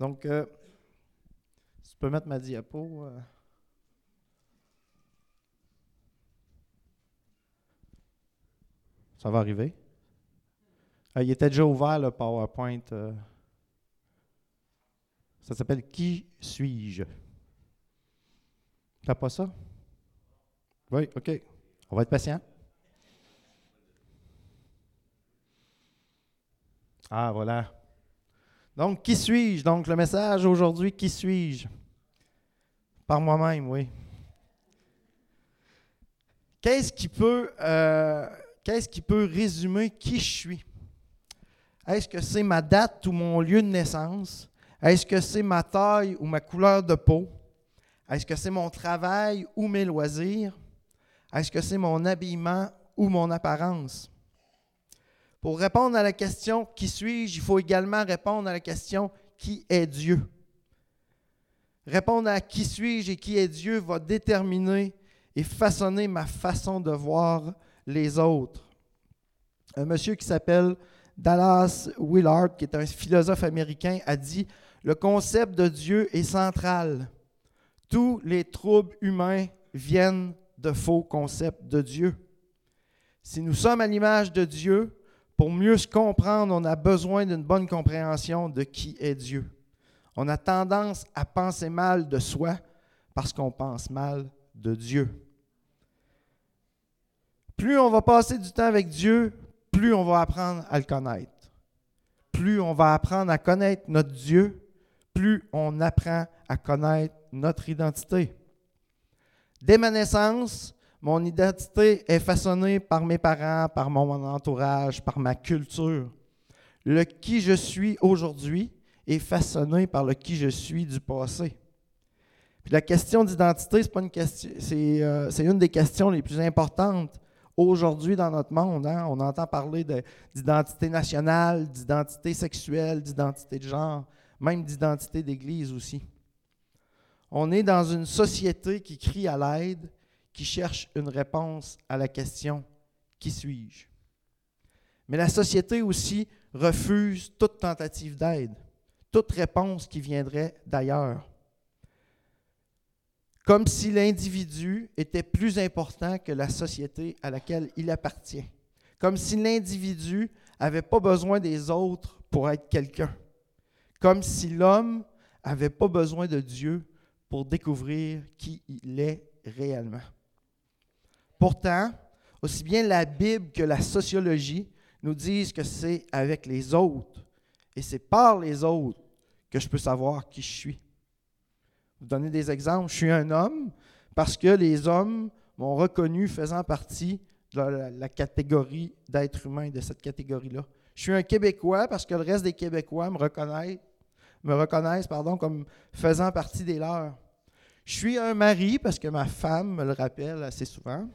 Donc, euh, tu peux mettre ma diapo. euh. Ça va arriver. Euh, il était déjà ouvert le PowerPoint. euh. Ça s'appelle Qui suis-je? T'as pas ça? Oui, OK. On va être patient. Ah, voilà. Donc, qui suis-je? Donc, le message aujourd'hui, qui suis-je? Par moi-même, oui. Qu'est-ce qui peut, euh, qu'est-ce qui peut résumer qui je suis? Est-ce que c'est ma date ou mon lieu de naissance? Est-ce que c'est ma taille ou ma couleur de peau? Est-ce que c'est mon travail ou mes loisirs? Est-ce que c'est mon habillement ou mon apparence? Pour répondre à la question qui suis-je, il faut également répondre à la question qui est Dieu? Répondre à qui suis-je et qui est Dieu va déterminer et façonner ma façon de voir les autres. Un monsieur qui s'appelle Dallas Willard, qui est un philosophe américain, a dit Le concept de Dieu est central. Tous les troubles humains viennent de faux concepts de Dieu. Si nous sommes à l'image de Dieu, pour mieux se comprendre, on a besoin d'une bonne compréhension de qui est Dieu. On a tendance à penser mal de soi parce qu'on pense mal de Dieu. Plus on va passer du temps avec Dieu, plus on va apprendre à le connaître. Plus on va apprendre à connaître notre Dieu, plus on apprend à connaître notre identité. Dès ma naissance, mon identité est façonnée par mes parents, par mon entourage, par ma culture. Le qui je suis aujourd'hui est façonné par le qui je suis du passé. Puis la question d'identité, c'est une question, euh, des questions les plus importantes aujourd'hui dans notre monde. hein. On entend parler de- d'identité nationale, d'identité sexuelle, d'identité de genre, même d'identité d'église aussi. On est dans une société qui crie à l'aide, qui cherche une réponse à la question Qui suis-je? Mais la société aussi refuse toute tentative d'aide, toute réponse qui viendrait d'ailleurs. Comme si l'individu était plus important que la société à laquelle il appartient. Comme si l'individu n'avait pas besoin des autres pour être quelqu'un. Comme si l'homme n'avait pas besoin de Dieu pour découvrir qui il est réellement. Pourtant, aussi bien la Bible que la sociologie nous disent que c'est avec les autres et c'est par les autres que je peux savoir qui je suis. Vous donner des exemples. Je suis un homme parce que les hommes m'ont reconnu faisant partie de la, catégorie d'être humain, de cette catégorie-là. Je suis un Québécois parce que le reste des Québécois me reconnaissent, comme faisant partie des leurs. Je suis un mari parce que ma femme me le rappelle assez souvent.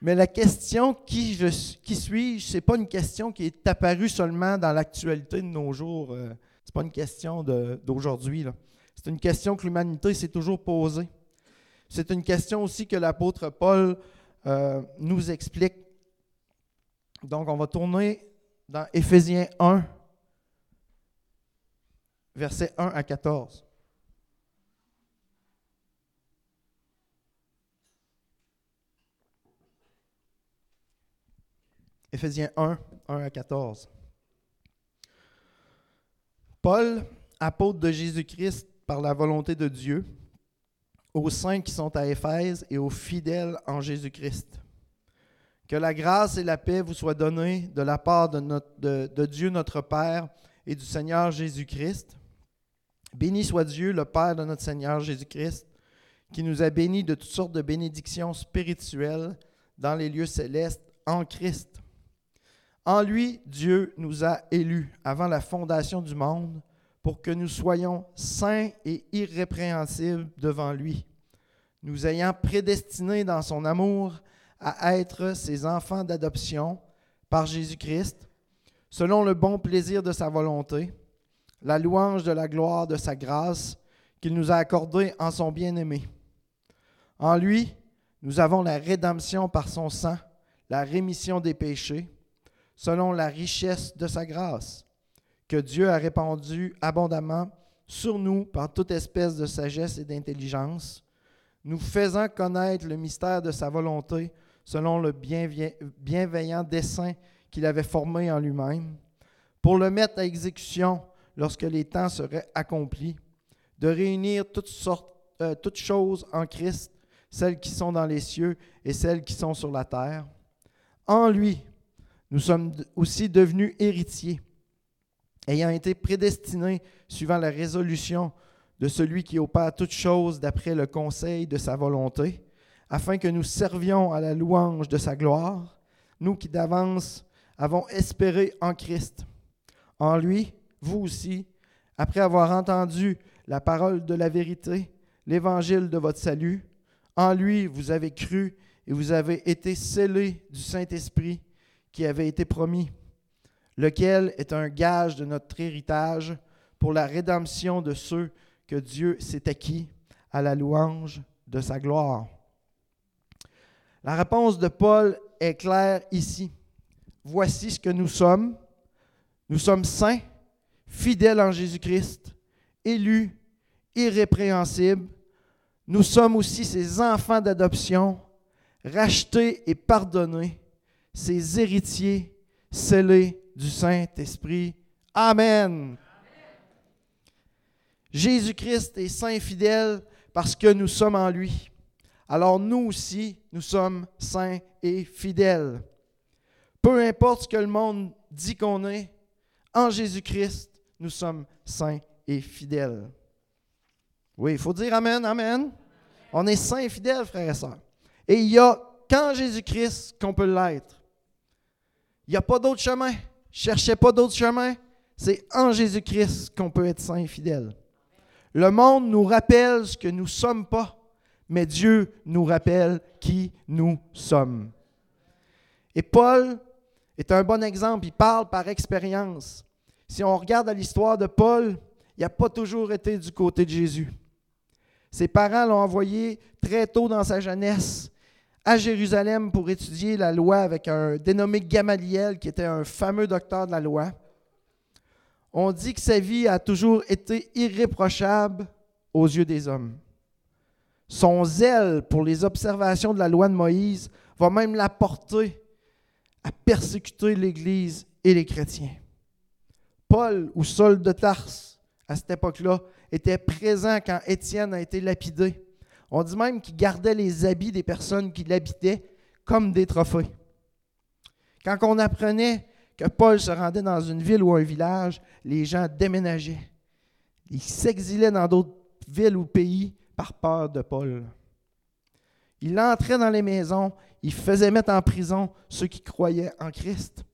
Mais la question qui, qui suis-je, ce n'est pas une question qui est apparue seulement dans l'actualité de nos jours. Euh, ce n'est pas une question d'aujourd'hui. C'est une question que l'humanité s'est toujours posée. C'est une question aussi que l'apôtre Paul euh, nous explique. Donc, on va tourner dans Éphésiens 1, versets 1 à 14. Éphésiens 1, 1 à 14. Paul, apôtre de Jésus-Christ par la volonté de Dieu, aux saints qui sont à Éphèse et aux fidèles en Jésus-Christ. Que la grâce et la paix vous soient données de la part de, de Dieu notre Père et du Seigneur Jésus-Christ. Béni soit Dieu, le Père de notre Seigneur Jésus-Christ, qui nous a bénis de toutes sortes de bénédictions spirituelles dans les lieux célestes en Christ. En lui, Dieu nous a élus avant la fondation du monde pour que nous soyons saints et irrépréhensibles devant lui, nous ayant prédestinés dans son amour à être ses enfants d'adoption par Jésus-Christ, selon le bon plaisir de sa volonté, la louange de la gloire de sa grâce qu'il nous a accordée en son bien-aimé. En lui, nous avons la rédemption par son sang, la rémission des péchés, selon la richesse de sa grâce, que Dieu a répandu abondamment sur nous par toute espèce de sagesse et d'intelligence, nous faisant connaître le mystère de sa volonté selon le bienveillant dessein qu'il avait formé en lui-même, pour le mettre à exécution lorsque les temps seraient accomplis, de réunir toutes, euh, toutes choses en Christ, celles qui sont dans les cieux et celles qui sont sur la terre. En lui, nous sommes aussi devenus héritiers, ayant été prédestinés suivant la résolution de celui qui opère toutes choses d'après le conseil de sa volonté, afin que nous servions à la louange de sa gloire, nous qui d'avance avons espéré en Christ. En lui, vous aussi, après avoir entendu la parole de la vérité, l'évangile de votre salut, en lui vous avez cru et vous avez été scellés du Saint-Esprit qui avait été promis, lequel est un gage de notre héritage pour la rédemption de ceux que Dieu s'est acquis à la louange de sa gloire. La réponse de Paul est claire ici. Voici ce que nous sommes. Nous sommes saints, fidèles en Jésus-Christ, élus, irrépréhensibles. Nous sommes aussi ses enfants d'adoption, rachetés et pardonnés, ses héritiers scellés du Saint-Esprit. Amen. Jésus-Christ est saint et fidèle parce que nous sommes en lui. Alors nous aussi, nous sommes saints et fidèles. Peu importe ce que le monde dit qu'on est, en Jésus-Christ, nous sommes saints et fidèles. Oui, il faut dire Amen, Amen. On est saints et fidèles, frères et sœurs. Et il n'y a qu'en Jésus-Christ qu'on peut l'être. Il n'y a pas d'autre chemin. Cherchez pas d'autre chemin. C'est en Jésus-Christ qu'on peut être saint et fidèle. Le monde nous rappelle ce que nous ne sommes pas, mais Dieu nous rappelle qui nous sommes. Et Paul est un bon exemple. Il parle par expérience. Si on regarde l'histoire de Paul, il n'a pas toujours été du côté de Jésus. Ses parents l'ont envoyé très tôt dans sa jeunesse à Jérusalem pour étudier la loi avec un dénommé Gamaliel, qui était un fameux docteur de la loi. On dit que sa vie a toujours été irréprochable aux yeux des hommes. Son zèle pour les observations de la loi de Moïse va même l'apporter à persécuter l'Église et les chrétiens. Paul ou Saul de Tarse, à cette époque-là, était présent quand Étienne a été lapidé. On dit même qu'il gardait les habits des personnes qui l'habitaient comme des trophées. Quand on apprenait que Paul se rendait dans une ville ou un village, les gens déménageaient. Ils s'exilaient dans d'autres villes ou pays par peur de Paul. Il entrait dans les maisons, il faisait mettre en prison ceux qui croyaient en Christ.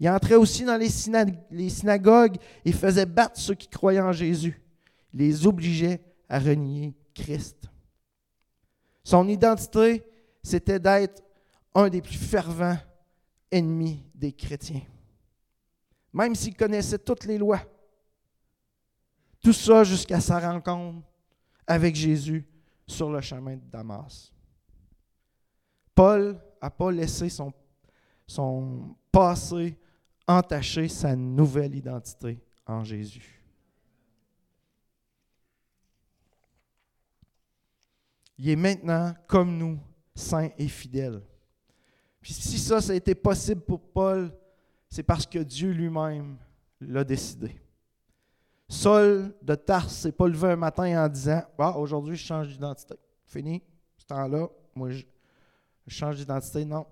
Il entrait aussi dans les, synagogues et faisait battre ceux qui croyaient en Jésus. Il les obligeait à renier Christ. Son identité, c'était d'être un des plus fervents ennemis des chrétiens. Même s'il connaissait toutes les lois. Tout ça jusqu'à sa rencontre avec Jésus sur le chemin de Damas. Paul n'a pas laissé son, son passé entacher sa nouvelle identité en Jésus. Il est maintenant, comme nous, saint et fidèle. Puis si ça, ça a été possible pour Paul, c'est parce que Dieu lui-même l'a décidé. Saul de Tarse s'est pas levé un matin en disant ah, aujourd'hui, je change d'identité. Fini, ce temps-là, moi, je, change d'identité. Non.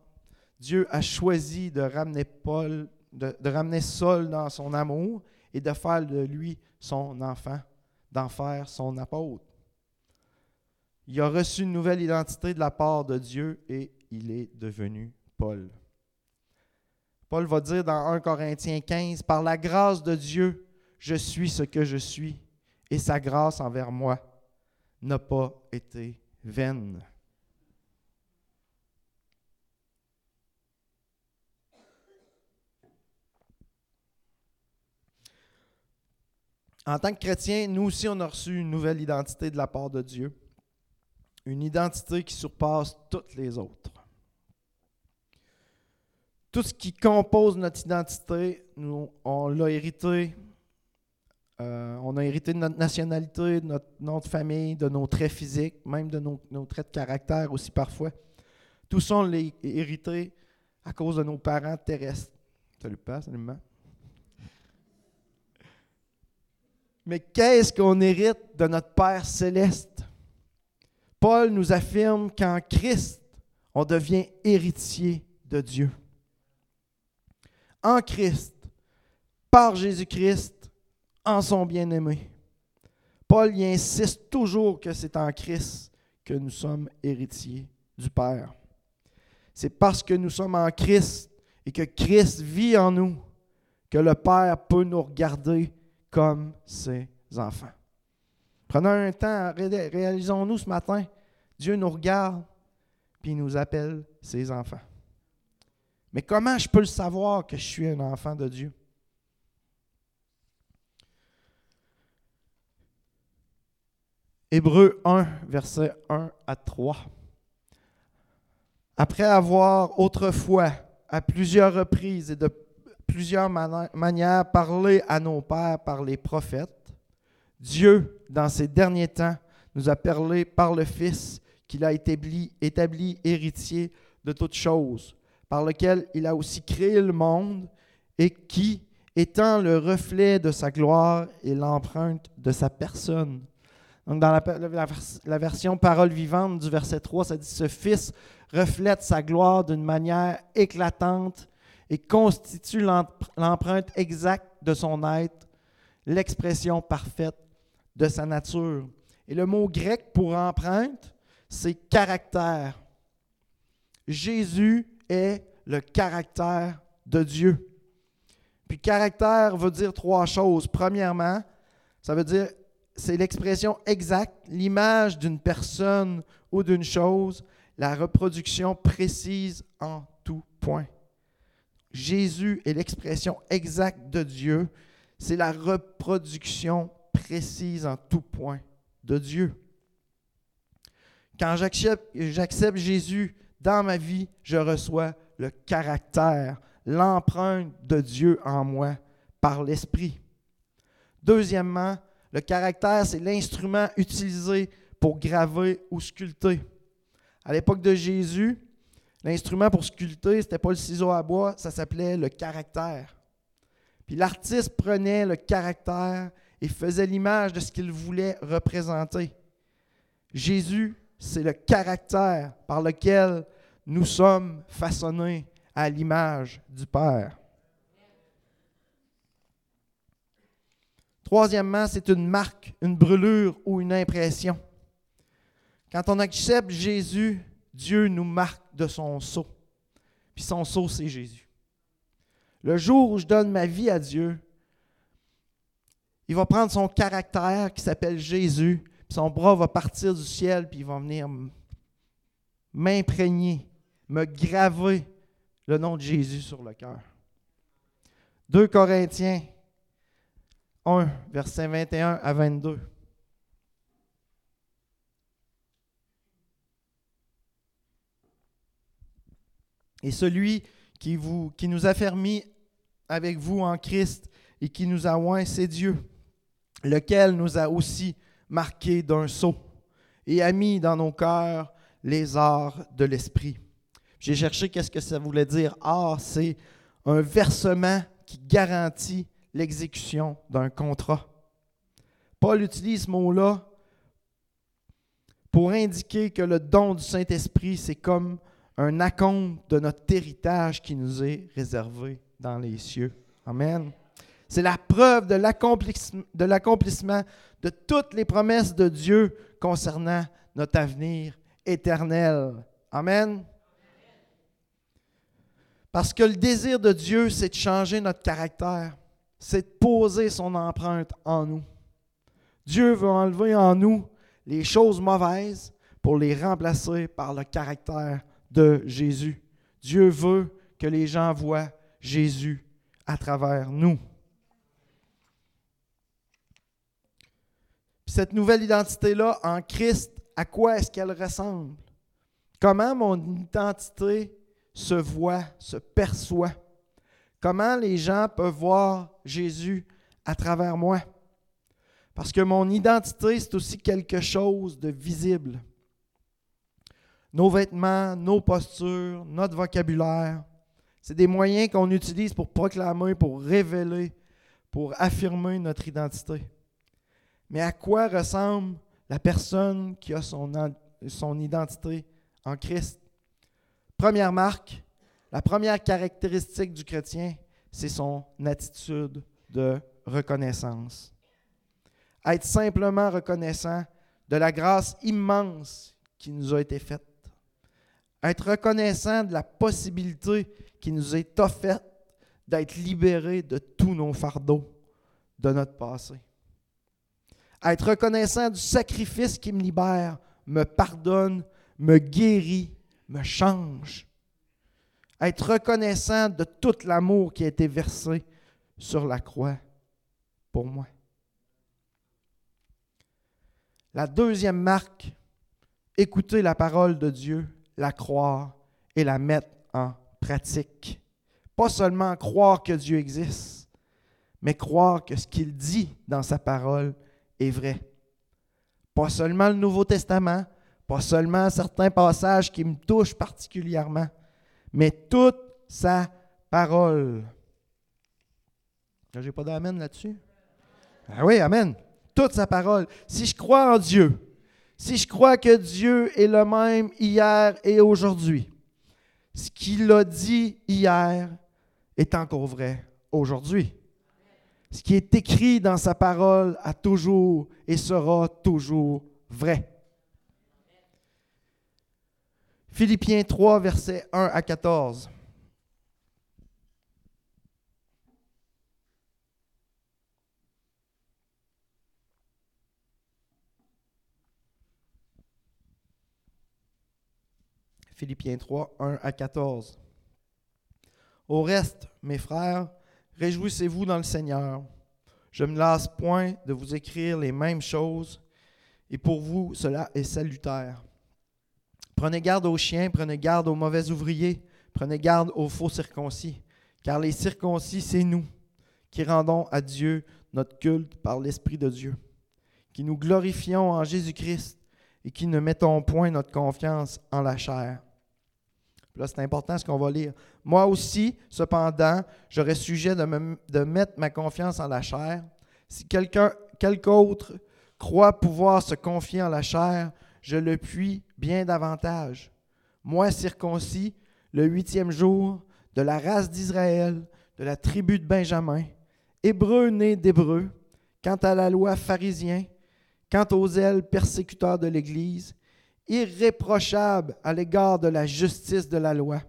Dieu a choisi de ramener Paul, de, ramener Saul dans son amour et de faire de lui son enfant, d'en faire son apôtre. Il a reçu une nouvelle identité de la part de Dieu et il est devenu Paul. Paul va dire dans 1 Corinthiens 15, Par la grâce de Dieu, je suis ce que je suis, et sa grâce envers moi n'a pas été vaine. En tant que chrétien, nous aussi, on a reçu une nouvelle identité de la part de Dieu. Une identité qui surpasse toutes les autres. Tout ce qui compose notre identité, nous, on l'a hérité Euh, on a hérité de notre nationalité, de notre nom de famille, de nos traits physiques, même de nos, traits de caractère aussi parfois. Tout ça, on l'a hérité à cause de nos parents terrestres. Salut, pas, salut, maman. Mais qu'est-ce qu'on hérite de notre Père céleste? Paul nous affirme qu'en Christ, on devient héritier de Dieu. En Christ, par Jésus-Christ, en son bien-aimé. Paul y insiste toujours que c'est en Christ que nous sommes héritiers du Père. C'est parce que nous sommes en Christ et que Christ vit en nous que le Père peut nous regarder comme ses enfants. Prenons un temps, réalisons-nous ce matin, Dieu nous regarde, puis il nous appelle ses enfants. Mais comment je peux le savoir que je suis un enfant de Dieu? Hébreu 1, versets 1 à 3. Après avoir autrefois, à plusieurs reprises et de plusieurs manières parler à nos pères par les prophètes, Dieu, dans ces derniers temps, nous a parlé par le Fils qu'il a établi, héritier de toutes choses, par lequel il a aussi créé le monde et qui, étant le reflet de sa gloire et l'empreinte de sa personne. Donc dans la, version parole vivante du verset 3, ça dit, ce Fils reflète sa gloire d'une manière éclatante et constitue l'empreinte exacte de son être, l'expression parfaite de sa nature. Et le mot grec pour empreinte, c'est caractère. Jésus est le caractère de Dieu. Puis caractère veut dire trois choses. Premièrement, ça veut dire c'est l'expression exacte, l'image d'une personne ou d'une chose, la reproduction précise en tout point. Jésus est l'expression exacte de Dieu, c'est la reproduction précise en tout point de Dieu. Quand j'accepte Jésus dans ma vie, je reçois le caractère, l'empreinte de Dieu en moi par l'Esprit. Deuxièmement, le caractère, c'est l'instrument utilisé pour graver ou sculpter. À l'époque de Jésus, l'instrument pour sculpter, ce n'était pas le ciseau à bois, ça s'appelait le caractère. Puis l'artiste prenait le caractère faisait l'image de ce qu'il voulait représenter. Jésus c'est le caractère par lequel nous sommes façonnés à l'image du Père. Troisièmement, c'est une marque, une brûlure ou une impression. Quand on accepte Jésus, Dieu nous marque de son sceau. Puis son sceau, c'est Jésus. Le jour où je donne ma vie à Dieu, il va prendre son caractère qui s'appelle Jésus, son bras va partir du ciel, puis il va venir m'imprégner, me graver le nom de Jésus sur le cœur. 2 Corinthiens 1, versets 21 à 22. Et celui qui, qui nous a fermis avec vous en Christ et qui nous a oint, c'est Dieu, lequel nous a aussi marqué d'un sceau et a mis dans nos cœurs les arts de l'esprit. J'ai cherché qu'est-ce que ça voulait dire. Art, c'est un versement qui garantit l'exécution d'un contrat. Paul utilise ce mot-là pour indiquer que le don du Saint-Esprit, c'est comme un acompte de notre héritage qui nous est réservé dans les cieux. Amen. C'est la preuve de l'accomplissement de toutes les promesses de Dieu concernant notre avenir éternel. Amen. Parce que le désir de Dieu, c'est de changer notre caractère, c'est de poser son empreinte en nous. Dieu veut enlever en nous les choses mauvaises pour les remplacer par le caractère de Jésus. Dieu veut que les gens voient Jésus à travers nous. Cette nouvelle identité-là en Christ, à quoi est-ce qu'elle ressemble? Comment mon identité se voit, se perçoit? Comment les gens peuvent voir Jésus à travers moi? Parce que mon identité, c'est aussi quelque chose de visible. Nos vêtements, nos postures, notre vocabulaire, c'est des moyens qu'on utilise pour proclamer, pour révéler, pour affirmer notre identité. Mais à quoi ressemble la personne qui a son, identité en Christ? Première marque, la première caractéristique du chrétien, c'est son attitude de reconnaissance. Être simplement reconnaissant de la grâce immense qui nous a été faite. Être reconnaissant de la possibilité qui nous est offerte d'être libérés de tous nos fardeaux de notre passé. Être reconnaissant du sacrifice qui me libère, me pardonne, me guérit, me change. Être reconnaissant de tout l'amour qui a été versé sur la croix pour moi. La deuxième marque, écouter la parole de Dieu, la croire et la mettre en pratique. Pas seulement croire que Dieu existe, mais croire que ce qu'il dit dans sa parole est vrai. Pas seulement le Nouveau Testament, pas seulement certains passages qui me touchent particulièrement, mais toute sa parole. J'ai pas d'amen là-dessus? Ah oui, Amen. Toute sa parole. Si je crois en Dieu, si je crois que Dieu est le même hier et aujourd'hui, ce qu'il a dit hier est encore vrai aujourd'hui. Ce qui est écrit dans sa parole a toujours et sera toujours vrai. Philippiens 3, versets 1 à 14. Philippiens 3, 1 à 14. Au reste, mes frères, réjouissez-vous dans le Seigneur. Je ne me lasse point de vous écrire les mêmes choses, et pour vous, cela est salutaire. Prenez garde aux chiens, prenez garde aux mauvais ouvriers, prenez garde aux faux circoncis, car les circoncis, c'est nous qui rendons à Dieu notre culte par l'Esprit de Dieu, qui nous glorifions en Jésus-Christ et qui ne mettons point notre confiance en la chair. C'est important ce qu'on va lire. Moi aussi, cependant, j'aurais sujet de, de, mettre ma confiance en la chair. Si quelqu'un, quelque autre croit pouvoir se confier en la chair, je le puis bien davantage. Moi, circoncis, le huitième jour, de la race d'Israël, de la tribu de Benjamin, hébreu né d'hébreu, quant à la loi pharisien, quant aux ailes persécuteurs de l'Église, irréprochable à l'égard de la justice de la loi.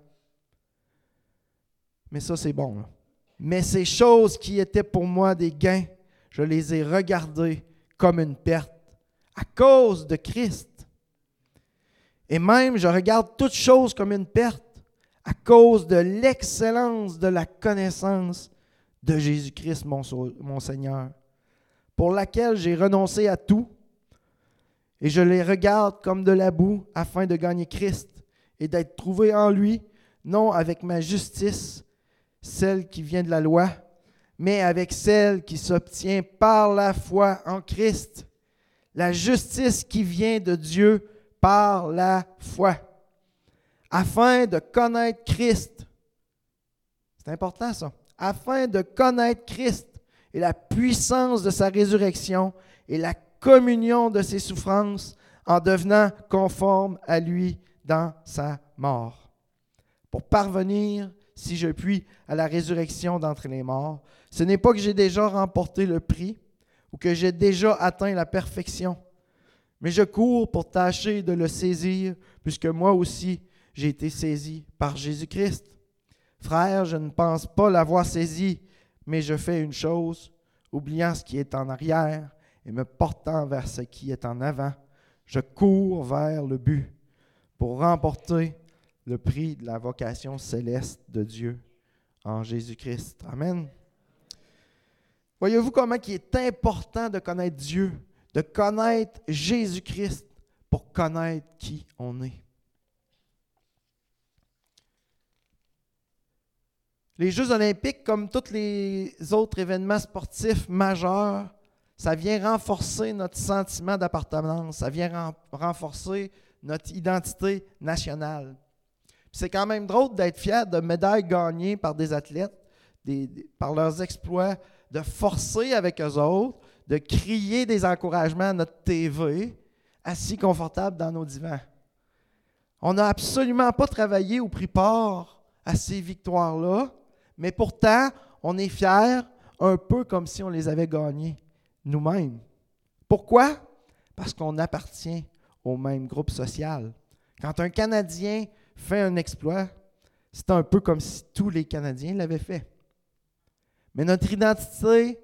Mais ça, c'est bon. Mais ces choses qui étaient pour moi des gains, je les ai regardées comme une perte à cause de Christ. Et même, je regarde toutes choses comme une perte à cause de l'excellence de la connaissance de Jésus-Christ, mon, Seigneur, pour laquelle j'ai renoncé à tout, et je les regarde comme de la boue afin de gagner Christ et d'être trouvé en lui, non avec ma justice, celle qui vient de la loi, mais avec celle qui s'obtient par la foi en Christ, la justice qui vient de Dieu par la foi, afin de connaître Christ. C'est important ça. Afin de connaître Christ et la puissance de sa résurrection et la communion de ses souffrances en devenant conforme à lui dans sa mort. Pour parvenir, si je puis, à la résurrection d'entre les morts, ce n'est pas que j'ai déjà remporté le prix ou que j'ai déjà atteint la perfection mais je cours pour tâcher de le saisir, puisque moi aussi j'ai été saisi par Jésus-Christ. Frère, je ne pense pas l'avoir saisi, mais je fais une chose, oubliant ce qui est en arrière et me portant vers ce qui est en avant. Je cours vers le but pour remporter le prix de la vocation céleste de Dieu en Jésus-Christ. Amen. Voyez-vous comment il est important de connaître Dieu de connaître Jésus-Christ pour connaître qui on est? Les Jeux olympiques, comme tous les autres événements sportifs majeurs, ça vient renforcer notre sentiment d'appartenance, ça vient renforcer notre identité nationale. C'est quand même drôle d'être fier de médailles gagnées par des athlètes, par leurs exploits, de forcer avec eux autres, de crier des encouragements à notre TV, assis confortable dans nos divans. On n'a absolument pas travaillé ou pris part à ces victoires-là, mais pourtant, on est fiers, un peu comme si on les avait gagnées nous-mêmes. Pourquoi? Parce qu'on appartient au même groupe social. Quand un Canadien fait un exploit, c'est un peu comme si tous les Canadiens l'avaient fait. Mais notre identité,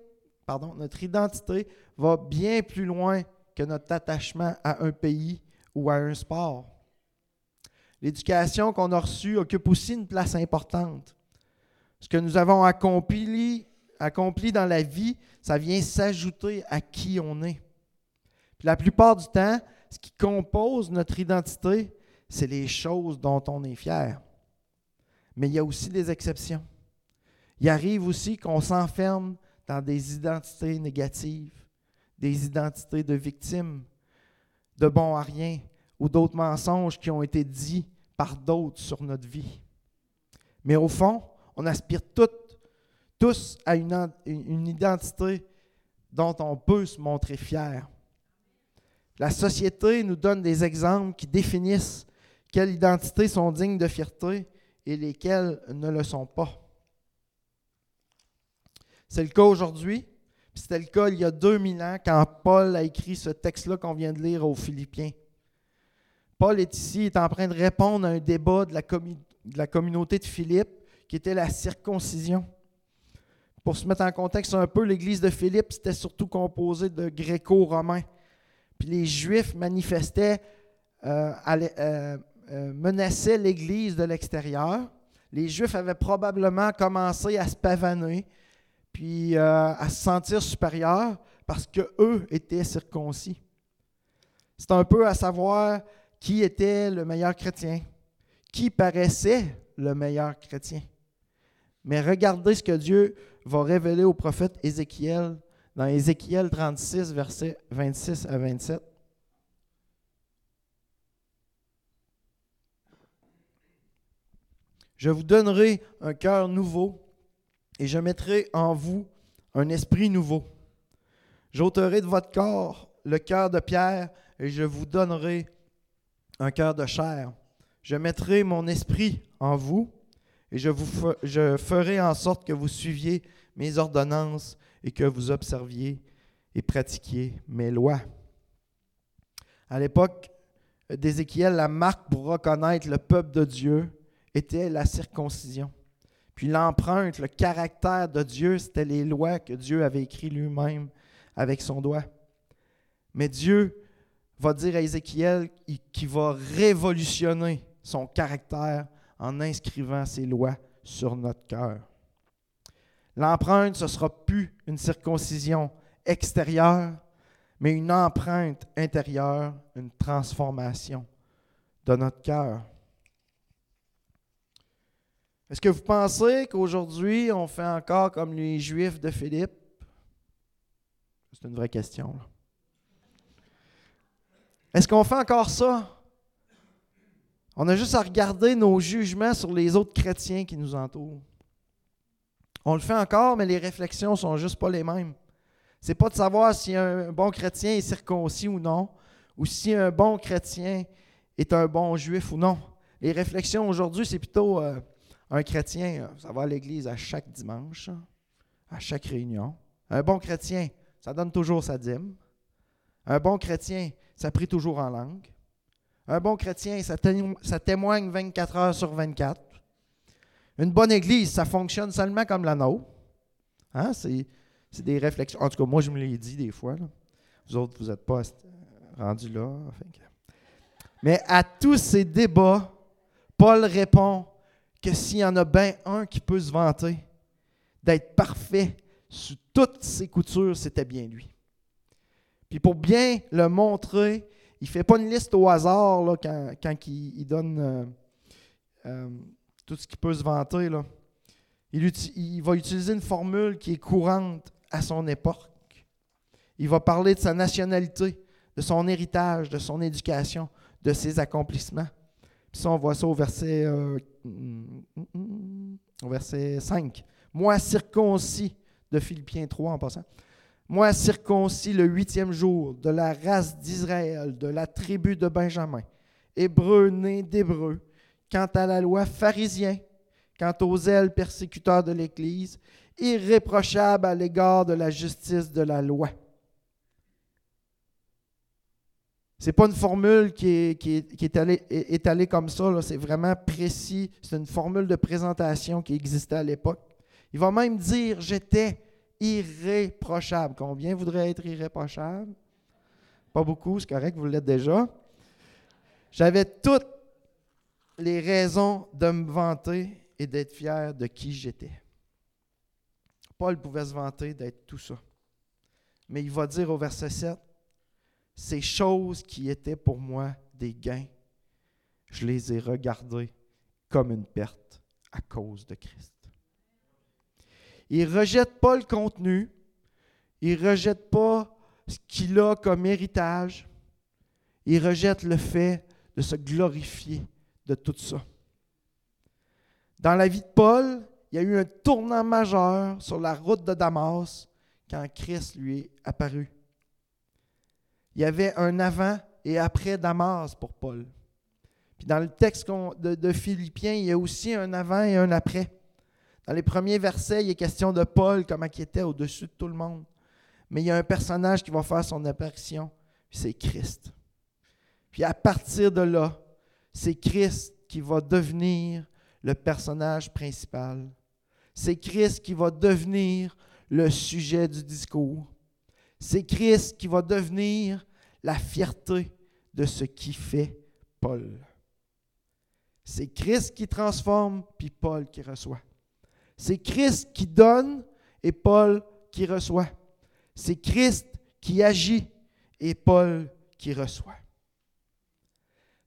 pardon, notre identité va bien plus loin que notre attachement à un pays ou à un sport. L'éducation qu'on a reçue occupe aussi une place importante. Ce que nous avons accompli, accompli dans la vie, ça vient s'ajouter à qui on est. la plupart du temps, ce qui compose notre identité, c'est les choses dont on est fier. Mais il y a aussi des exceptions. Il arrive aussi qu'on s'enferme dans des identités négatives, des identités de victimes, de bons à rien, ou d'autres mensonges qui ont été dits par d'autres sur notre vie. Mais au fond, on aspire toutes, tous à une, identité dont on peut se montrer fier. La société nous donne des exemples qui définissent quelles identités sont dignes de fierté et lesquelles ne le sont pas. C'est le cas aujourd'hui, c'était le cas il y a 2000 ans quand Paul a écrit ce texte-là qu'on vient de lire aux Philippiens. Paul est ici, est en train de répondre à un débat de la communauté de Philippe qui était la circoncision. Pour se mettre en contexte un peu, l'église de Philippe, c'était surtout composé de gréco-romains les Juifs manifestaient, euh, euh, euh, menaçaient l'Église de l'extérieur. Les Juifs avaient probablement commencé à se pavaner, puis à se sentir supérieurs parce qu'eux étaient circoncis. C'est un peu à savoir qui était le meilleur chrétien, qui paraissait le meilleur chrétien. Mais regardez ce que Dieu va révéler au prophète Ézéchiel dans Ézéchiel 36, versets 26 à 27. Je vous donnerai un cœur nouveau et je mettrai en vous un esprit nouveau. J'ôterai de votre corps le cœur de pierre et je vous donnerai un cœur de chair. Je mettrai mon esprit en vous et je, vous ferai en sorte que vous suiviez mes ordonnances et que vous observiez et pratiquiez mes lois. À l'époque d'Ézéchiel, la marque pour reconnaître le peuple de Dieu était la circoncision. Puis l'empreinte, le caractère de Dieu, c'était les lois que Dieu avait écrites lui-même avec son doigt. Mais Dieu va dire à Ézéchiel qu'il va révolutionner son caractère en inscrivant ses lois sur notre cœur. L'empreinte, ce ne sera plus une circoncision extérieure, mais une empreinte intérieure, une transformation de notre cœur. Est-ce que vous pensez qu'aujourd'hui, on fait encore comme les Juifs de Philippe? C'est une vraie question. Est-ce qu'on fait encore ça? On a juste à regarder nos jugements sur les autres chrétiens qui nous entourent. On le fait encore, mais les réflexions sont juste pas les mêmes. C'est pas de savoir si un bon chrétien est circoncis ou non, ou si un bon chrétien est un bon juif ou non. Les réflexions aujourd'hui, c'est plutôt euh, un chrétien, ça va à l'église à chaque dimanche, à chaque réunion. Un bon chrétien, ça donne toujours sa dîme. Un bon chrétien, ça prie toujours en langue. Un bon chrétien, ça, témoigne 24 heures sur 24. Une bonne église, ça fonctionne seulement comme la nôtre. Hein? C'est, des réflexions. En tout cas, moi, je me l'ai dit des fois. Vous autres, vous n'êtes pas rendus là. Mais à tous ces débats, Paul répond que s'il y en a bien un qui peut se vanter d'être parfait sous toutes ses coutures, c'était bien lui. Puis pour bien le montrer, il ne fait pas une liste au hasard là, quand, il, donne euh, euh, tout ce qui peut se vanter. Là. Il, il, va utiliser une formule qui est courante à son époque. Il va parler de sa nationalité, de son héritage, de son éducation, de ses accomplissements. Puis ça, on voit ça au verset, euh, au verset 5. Moi circoncis, de Philippiens 3 en passant. Moi circoncis le huitième jour de la race d'Israël, de la tribu de Benjamin, hébreu né d'hébreu, quant à la loi pharisien, quant aux ailes persécuteurs de l'Église, irréprochable à l'égard de la justice de la loi. Ce n'est pas une formule qui est, qui est, étalée, comme ça, c'est vraiment précis. C'est une formule de présentation qui existait à l'époque. Il va même dire J'étais irréprochable. Combien voudrait être irréprochable Pas beaucoup, c'est correct, vous l'êtes déjà. J'avais toutes les raisons de me vanter et d'être fier de qui j'étais. Paul pouvait se vanter d'être tout ça. Mais il va dire au verset 7 ces choses qui étaient pour moi des gains, je les ai regardées comme une perte à cause de Christ. Il ne rejette pas le contenu, il ne rejette pas ce qu'il a comme héritage, il rejette le fait de se glorifier de tout ça. Dans la vie de Paul, il y a eu un tournant majeur sur la route de Damas quand Christ lui est apparu il y avait un avant et après Damas pour Paul. Puis dans le texte de, Philippiens, il y a aussi un avant et un après. Dans les premiers versets, il est question de Paul, comment il était au-dessus de tout le monde. Mais il y a un personnage qui va faire son apparition, c'est Christ. Puis à partir de là, c'est Christ qui va devenir le personnage principal. C'est Christ qui va devenir le sujet du discours. C'est Christ qui va devenir la fierté de ce qui fait Paul. C'est Christ qui transforme, puis Paul qui reçoit. C'est Christ qui donne et Paul qui reçoit. C'est Christ qui agit et Paul qui reçoit.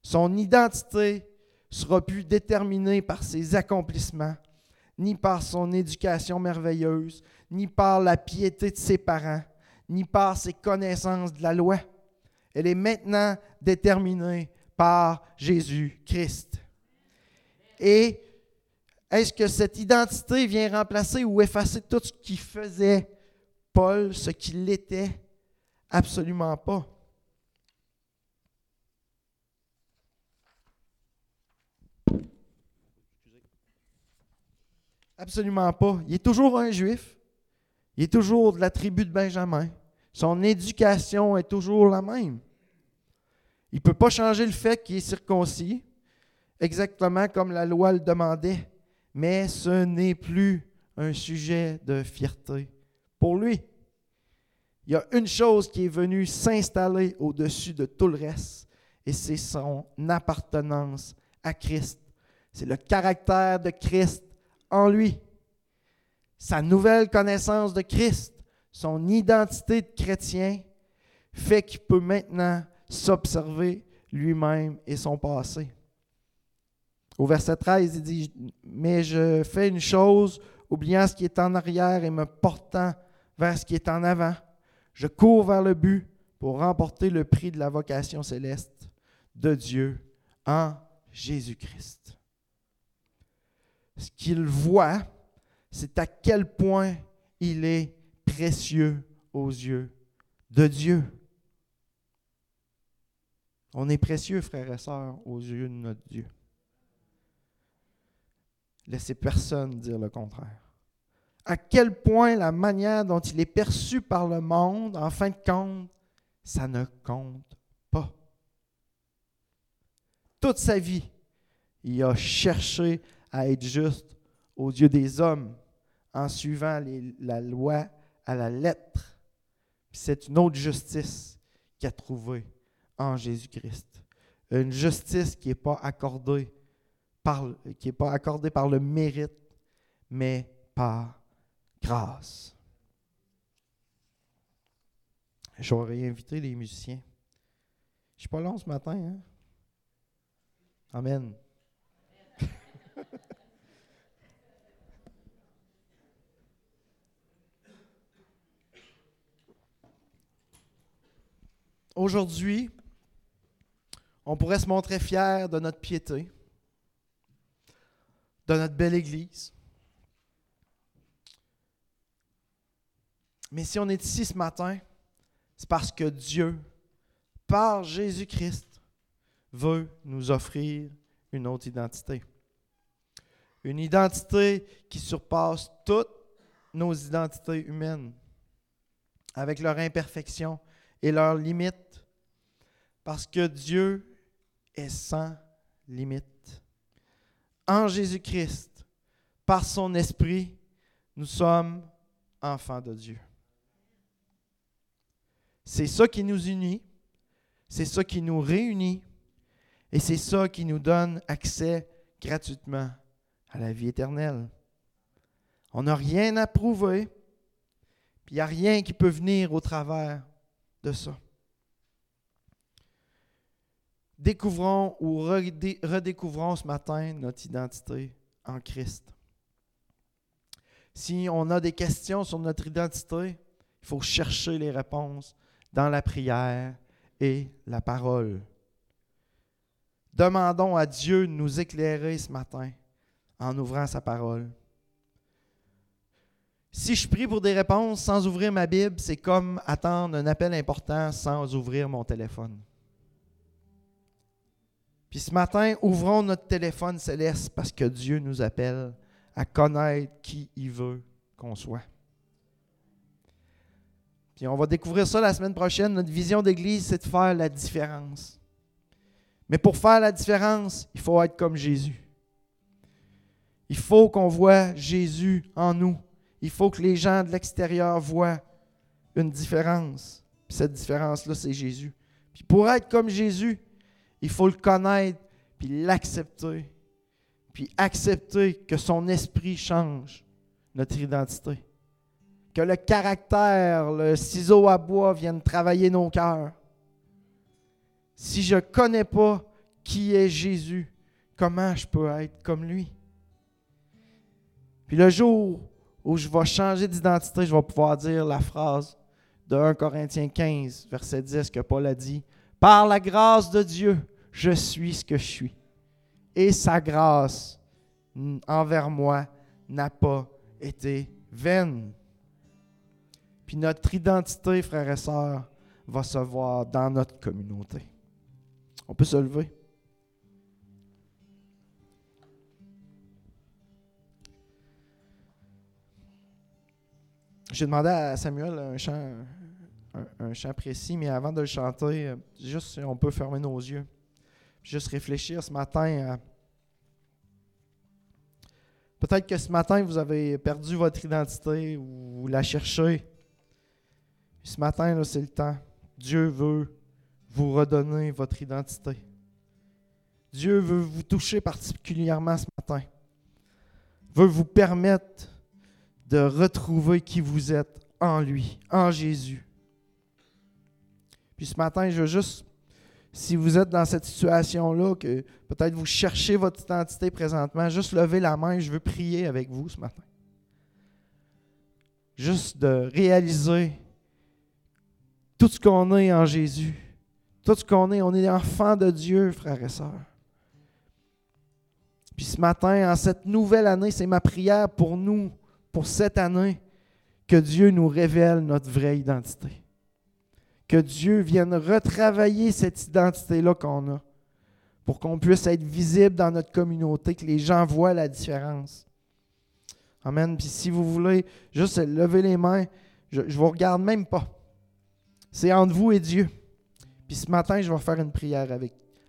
Son identité sera plus déterminée par ses accomplissements, ni par son éducation merveilleuse, ni par la piété de ses parents, ni par ses connaissances de la loi. Elle est maintenant déterminée par Jésus-Christ. Et est-ce que cette identité vient remplacer ou effacer tout ce qui faisait Paul, ce qu'il était? Absolument pas. Absolument pas. Il est toujours un juif. Il est toujours de la tribu de Benjamin. Son éducation est toujours la même. Il ne peut pas changer le fait qu'il est circoncis, exactement comme la loi le demandait, mais ce n'est plus un sujet de fierté pour lui. Il y a une chose qui est venue s'installer au-dessus de tout le reste, et c'est son appartenance à Christ. C'est le caractère de Christ en lui sa nouvelle connaissance de Christ, son identité de chrétien, fait qu'il peut maintenant s'observer lui-même et son passé. Au verset 13, il dit, Mais je fais une chose, oubliant ce qui est en arrière et me portant vers ce qui est en avant. Je cours vers le but pour remporter le prix de la vocation céleste de Dieu en Jésus-Christ. Ce qu'il voit, c'est à quel point il est précieux aux yeux de Dieu. On est précieux, frères et sœurs, aux yeux de notre Dieu. Laissez personne dire le contraire. À quel point la manière dont il est perçu par le monde, en fin de compte, ça ne compte pas. Toute sa vie, il a cherché à être juste aux yeux des hommes en suivant la loi à la lettre. C'est une autre justice qu'il a trouvée en Jésus-Christ. Une justice qui n'est pas accordée qui est pas accordée par le mérite, mais par grâce. J'aurais invité les musiciens. Je suis pas long ce matin. Hein? Amen. aujourd'hui, on pourrait se montrer fier de notre piété, de notre belle Église. Mais si on est ici ce matin, c'est parce que Dieu, par Jésus-Christ, veut nous offrir une autre identité. Une identité qui surpasse toutes nos identités humaines, avec leurs imperfections et leurs limites, parce que Dieu est sans limite. En Jésus-Christ, par son Esprit, nous sommes enfants de Dieu. C'est ça qui nous unit, c'est ça qui nous réunit, et c'est ça qui nous donne accès gratuitement à la vie éternelle. On n'a rien à prouver, puis il n'y a rien qui peut venir au travers de ça. Découvrons ou redécouvrons ce matin notre identité en Christ. Si on a des questions sur notre identité, il faut chercher les réponses dans la prière et la parole. Demandons à Dieu de nous éclairer ce matin en ouvrant sa parole. Si je prie pour des réponses sans ouvrir ma Bible, c'est comme attendre un appel important sans ouvrir mon téléphone. Puis ce matin, ouvrons notre téléphone céleste parce que Dieu nous appelle à connaître qui il veut qu'on soit. Puis on va découvrir ça la semaine prochaine. Notre vision d'Église, c'est de faire la différence. Mais pour faire la différence, il faut être comme Jésus. Il faut qu'on voit Jésus en nous. Il faut que les gens de l'extérieur voient une différence. Puis cette différence-là, c'est Jésus. Puis pour être comme Jésus, il faut le connaître, puis l'accepter. Puis accepter que son esprit change notre identité. Que le caractère, le ciseau à bois vienne travailler nos cœurs si je ne connais pas qui est Jésus, comment je peux être comme lui? Puis le jour où je vais changer d'identité, je vais pouvoir dire la phrase de 1 Corinthiens 15, verset 10, que Paul a dit Par la grâce de Dieu, je suis ce que je suis. Et sa grâce envers moi n'a pas été vaine. Puis notre identité, frères et sœurs, va se voir dans notre communauté. On peut se lever. J'ai demandé à Samuel un chant, un, chant précis, mais avant de le chanter, juste si on peut fermer nos yeux, juste réfléchir ce matin Peut-être que ce matin, vous avez perdu votre identité ou vous la cherchez. Ce matin, c'est le temps. Dieu veut vous redonner votre identité. Dieu veut vous toucher particulièrement ce matin. Veut vous permettre de retrouver qui vous êtes en lui, en Jésus. Puis ce matin, je veux juste, si vous êtes dans cette situation-là, que peut-être vous cherchez votre identité présentement, juste lever la main, je veux prier avec vous ce matin. Juste de réaliser tout ce qu'on est en Jésus tout ce qu'on est, on est enfant de Dieu, frères et sœurs. Puis ce matin, en cette nouvelle année, c'est ma prière pour nous, pour cette année, que Dieu nous révèle notre vraie identité. Que Dieu vienne retravailler cette identité-là qu'on a, pour qu'on puisse être visible dans notre communauté, que les gens voient la différence. Amen. Puis si vous voulez juste lever les mains, je ne vous regarde même pas. C'est entre vous et Dieu. Puis ce matin, je vais faire une prière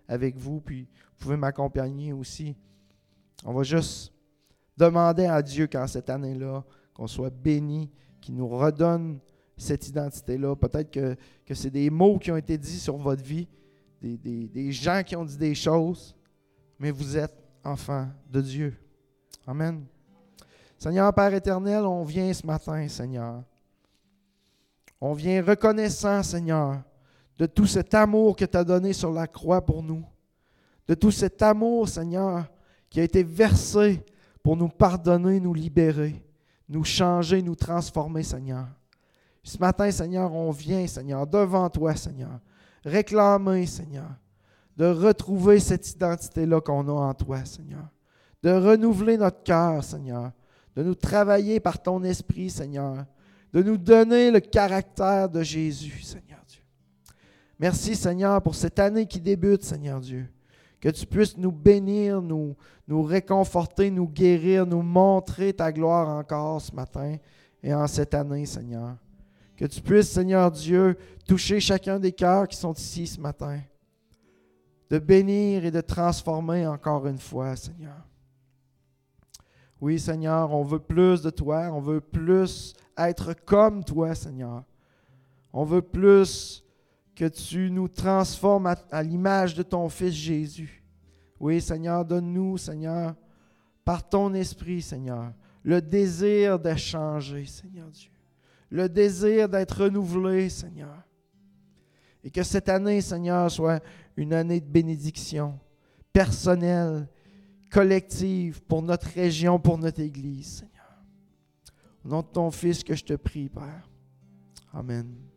avec, vous, puis vous pouvez m'accompagner aussi. On va juste demander à Dieu qu'en cette année-là, qu'on soit béni, qu'il nous redonne cette identité-là. Peut-être que, c'est des mots qui ont été dits sur votre vie, des, des gens qui ont dit des choses, mais vous êtes enfant de Dieu. Amen. Seigneur Père éternel, on vient ce matin, Seigneur. On vient reconnaissant, Seigneur, de tout cet amour que tu as donné sur la croix pour nous, de tout cet amour, Seigneur, qui a été versé pour nous pardonner, nous libérer, nous changer, nous transformer, Seigneur. Ce matin, Seigneur, on vient, Seigneur, devant toi, Seigneur, réclamer, Seigneur, de retrouver cette identité-là qu'on a en toi, Seigneur, de renouveler notre cœur, Seigneur, de nous travailler par ton esprit, Seigneur, de nous donner le caractère de Jésus, Seigneur Dieu. Merci, Seigneur, pour cette année qui débute, Seigneur Dieu. Que tu puisses nous bénir, nous, nous réconforter, nous guérir, nous montrer ta gloire encore ce matin et en cette année, Seigneur. Que tu puisses, Seigneur Dieu, toucher chacun des cœurs qui sont ici ce matin. De bénir et de transformer encore une fois, Seigneur. Oui, Seigneur, on veut plus de toi, on veut plus être comme toi, Seigneur. On veut plus que tu nous transformes à, l'image de ton Fils Jésus. Oui, Seigneur, donne-nous, Seigneur, par ton esprit, Seigneur, le désir de changer, Seigneur Dieu. Le désir d'être renouvelé, Seigneur. Et que cette année, Seigneur, soit une année de bénédiction personnelle, collective pour notre région, pour notre Église, Seigneur. Au nom de ton Fils que je te prie, Père. Amen.